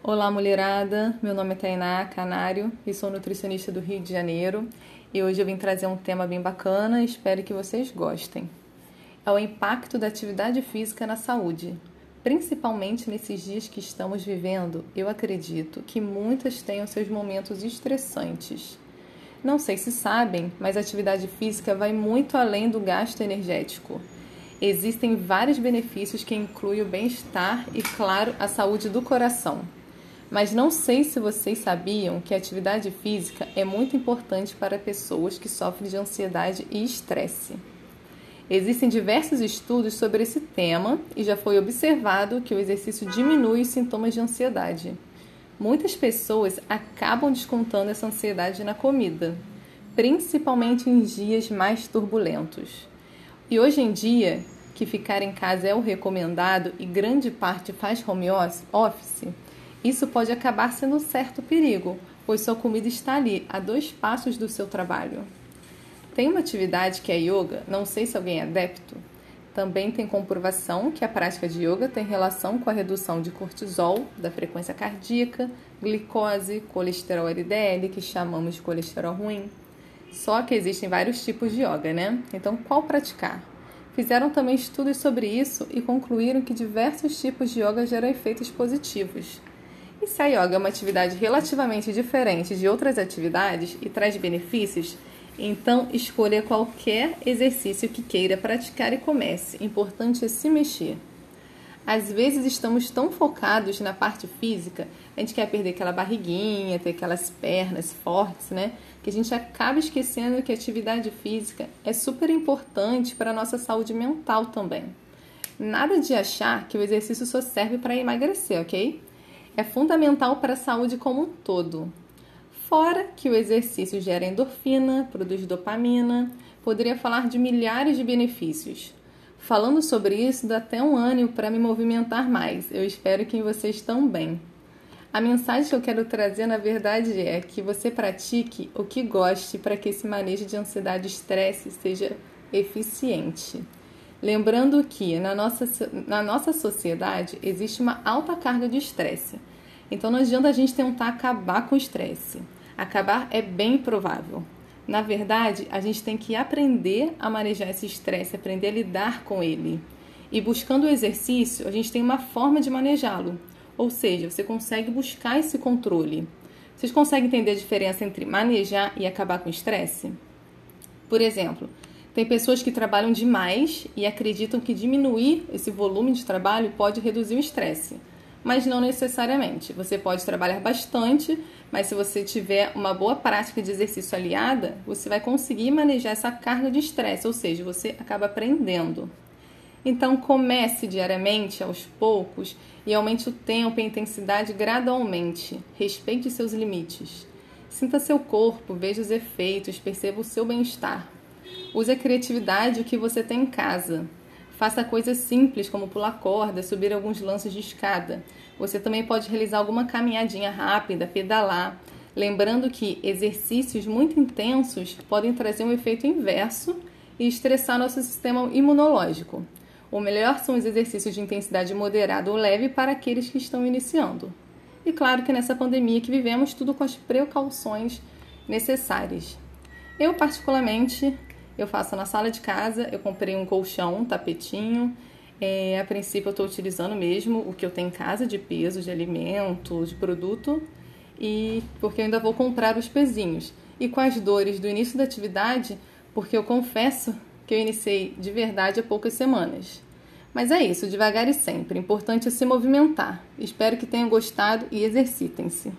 Olá, mulherada. Meu nome é Tainá Canário e sou nutricionista do Rio de Janeiro. E hoje eu vim trazer um tema bem bacana espero que vocês gostem. É o impacto da atividade física na saúde. Principalmente nesses dias que estamos vivendo, eu acredito que muitas tenham seus momentos estressantes. Não sei se sabem, mas a atividade física vai muito além do gasto energético. Existem vários benefícios que incluem o bem-estar e, claro, a saúde do coração. Mas não sei se vocês sabiam que a atividade física é muito importante para pessoas que sofrem de ansiedade e estresse. Existem diversos estudos sobre esse tema e já foi observado que o exercício diminui os sintomas de ansiedade. Muitas pessoas acabam descontando essa ansiedade na comida, principalmente em dias mais turbulentos. E hoje em dia, que ficar em casa é o recomendado e grande parte faz home office, isso pode acabar sendo um certo perigo, pois sua comida está ali, a dois passos do seu trabalho. Tem uma atividade que é yoga, não sei se alguém é adepto. Também tem comprovação que a prática de yoga tem relação com a redução de cortisol, da frequência cardíaca, glicose, colesterol LDL, que chamamos de colesterol ruim. Só que existem vários tipos de yoga, né? Então, qual praticar? Fizeram também estudos sobre isso e concluíram que diversos tipos de yoga geram efeitos positivos. E se a yoga é uma atividade relativamente diferente de outras atividades e traz benefícios, então escolha qualquer exercício que queira praticar e comece. Importante é se mexer. Às vezes estamos tão focados na parte física, a gente quer perder aquela barriguinha, ter aquelas pernas fortes, né? Que a gente acaba esquecendo que a atividade física é super importante para a nossa saúde mental também. Nada de achar que o exercício só serve para emagrecer, ok? É fundamental para a saúde como um todo. Fora que o exercício gera endorfina, produz dopamina, poderia falar de milhares de benefícios. Falando sobre isso, dá até um ânimo para me movimentar mais. Eu espero que vocês também. A mensagem que eu quero trazer, na verdade, é que você pratique o que goste para que esse manejo de ansiedade e estresse seja eficiente. Lembrando que na nossa, na nossa sociedade existe uma alta carga de estresse. Então não adianta a gente tentar acabar com o estresse. Acabar é bem provável. Na verdade, a gente tem que aprender a manejar esse estresse, aprender a lidar com ele. E buscando o exercício, a gente tem uma forma de manejá-lo. Ou seja, você consegue buscar esse controle. Vocês conseguem entender a diferença entre manejar e acabar com o estresse? Por exemplo, tem pessoas que trabalham demais e acreditam que diminuir esse volume de trabalho pode reduzir o estresse. Mas não necessariamente. Você pode trabalhar bastante, mas se você tiver uma boa prática de exercício aliada, você vai conseguir manejar essa carga de estresse, ou seja, você acaba aprendendo. Então comece diariamente, aos poucos, e aumente o tempo e a intensidade gradualmente. Respeite seus limites. Sinta seu corpo, veja os efeitos, perceba o seu bem-estar. Use a criatividade o que você tem em casa. Faça coisas simples como pular corda, subir alguns lances de escada. Você também pode realizar alguma caminhadinha rápida, pedalar. Lembrando que exercícios muito intensos podem trazer um efeito inverso e estressar nosso sistema imunológico. O melhor são os exercícios de intensidade moderada ou leve para aqueles que estão iniciando. E claro que nessa pandemia que vivemos, tudo com as precauções necessárias. Eu, particularmente, eu faço na sala de casa, eu comprei um colchão, um tapetinho. É, a princípio eu estou utilizando mesmo o que eu tenho em casa de peso, de alimento, de produto, e porque eu ainda vou comprar os pezinhos. E com as dores do início da atividade, porque eu confesso que eu iniciei de verdade há poucas semanas. Mas é isso, devagar e sempre. Importante é se movimentar. Espero que tenham gostado e exercitem-se.